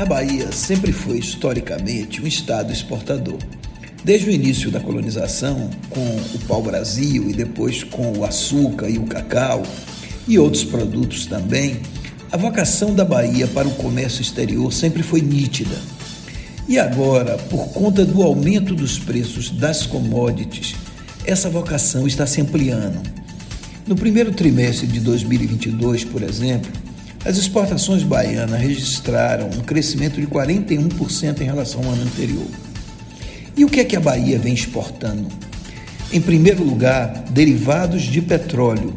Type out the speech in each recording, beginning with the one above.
A Bahia sempre foi historicamente um estado exportador. Desde o início da colonização, com o pau-brasil e depois com o açúcar e o cacau e outros produtos também, a vocação da Bahia para o comércio exterior sempre foi nítida. E agora, por conta do aumento dos preços das commodities, essa vocação está se ampliando. No primeiro trimestre de 2022, por exemplo, as exportações baianas registraram um crescimento de 41% em relação ao ano anterior. E o que é que a Bahia vem exportando? Em primeiro lugar, derivados de petróleo,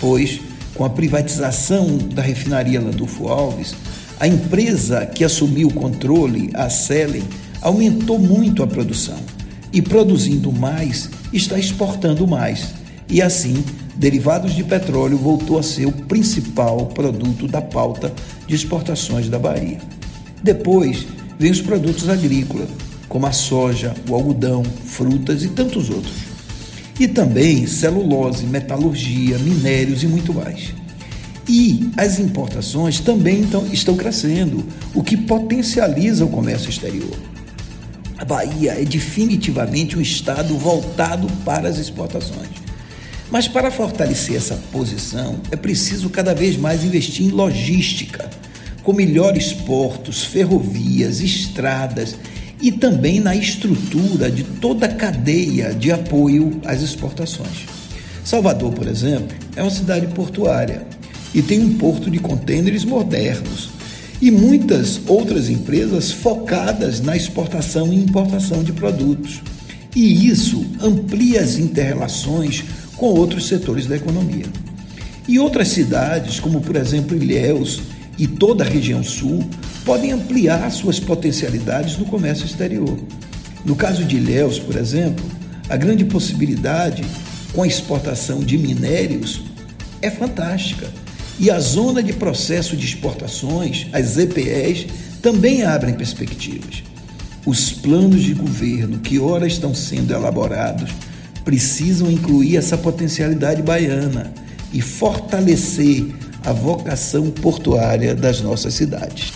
pois com a privatização da refinaria Landulfo Alves, a empresa que assumiu o controle, a Selen, aumentou muito a produção e produzindo mais, está exportando mais. E assim derivados de petróleo voltou a ser o principal produto da pauta de exportações da Bahia. Depois vem os produtos agrícolas, como a soja, o algodão, frutas e tantos outros. E também celulose, metalurgia, minérios e muito mais. E as importações também então, estão crescendo, o que potencializa o comércio exterior. A Bahia é definitivamente um estado voltado para as exportações. Mas para fortalecer essa posição, é preciso cada vez mais investir em logística, com melhores portos, ferrovias, estradas e também na estrutura de toda a cadeia de apoio às exportações. Salvador, por exemplo, é uma cidade portuária e tem um porto de contêineres modernos e muitas outras empresas focadas na exportação e importação de produtos. E isso amplia as interrelações com outros setores da economia. E outras cidades, como por exemplo Ilhéus e toda a região sul, podem ampliar suas potencialidades no comércio exterior. No caso de Ilhéus, por exemplo, a grande possibilidade com a exportação de minérios é fantástica. E a zona de processo de exportações, as EPEs, também abrem perspectivas. Os planos de governo que ora estão sendo elaborados precisam incluir essa potencialidade baiana e fortalecer a vocação portuária das nossas cidades.